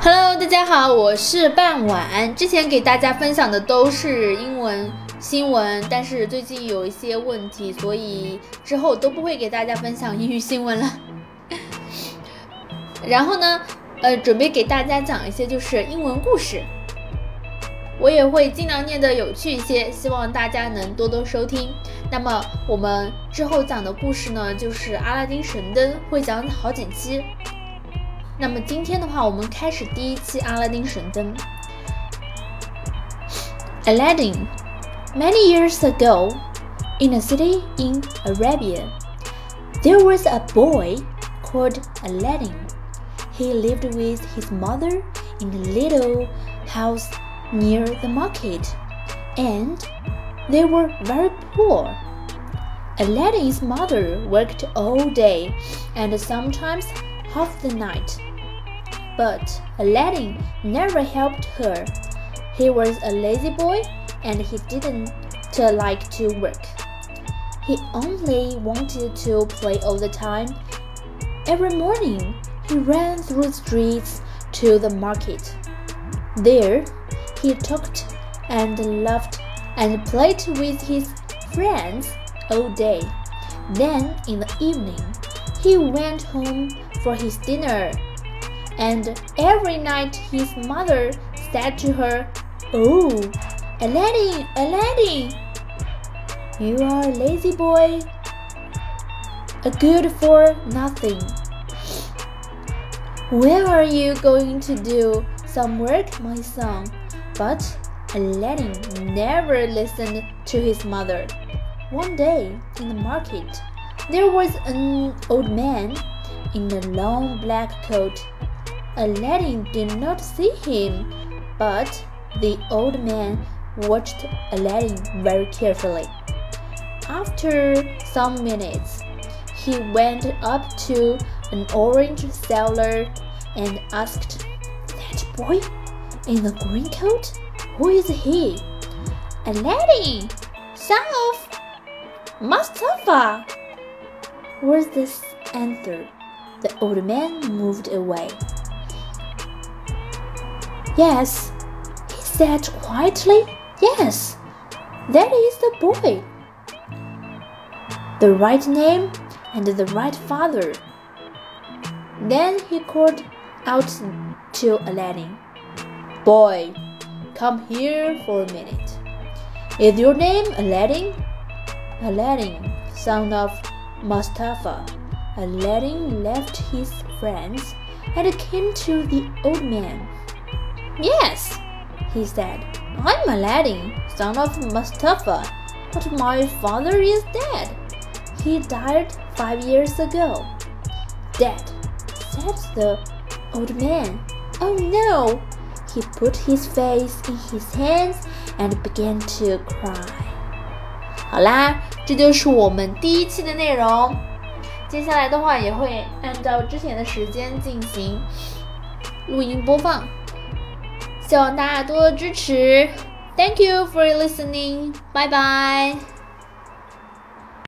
Hello，大家好，我是傍晚。之前给大家分享的都是英文新闻，但是最近有一些问题，所以之后都不会给大家分享英语新闻了。然后呢，呃，准备给大家讲一些就是英文故事，我也会尽量念得有趣一些，希望大家能多多收听。那么我们之后讲的故事呢，就是阿拉丁神灯，会讲好几期。那么今天的话，我们开始第一期阿拉丁神灯。Aladdin. Many years ago, in a city in Arabia, there was a boy called Aladdin. He lived with his mother in a little house near the market, and they were very poor. Aladdin's mother worked all day and sometimes half the night. but Aladdin never helped her. He was a lazy boy and he didn't like to work. He only wanted to play all the time. Every morning, he ran through the streets to the market. There, he talked and laughed and played with his friends all day. Then, in the evening, he went home for his dinner and every night his mother said to her, Oh, Aladdin, Aladdin, you are a lazy boy, a good for nothing. When are you going to do some work, my son? But Aladdin never listened to his mother. One day in the market, there was an old man in a long black coat Aladdin did not see him, but the old man watched Aladdin very carefully. After some minutes, he went up to an orange seller and asked, That boy in the green coat? Who is he? Aladdin, son of Mustafa, was the answer. The old man moved away. Yes, he said quietly. Yes, that is the boy. The right name and the right father. Then he called out to Aladdin, Boy, come here for a minute. Is your name Aladdin? Aladdin, son of Mustafa. Aladdin left his friends and came to the old man. Yes, he said. I'm Aladdin, son of Mustafa, but my father is dead. He died five years ago. Dead, said the old man. Oh no! He put his face in his hands and began to cry. 好啦，这就是我们第一期的内容。接下来的话也会按照之前的时间进行录音播放。 希望大家多多支持。Thank you for listening. Bye bye.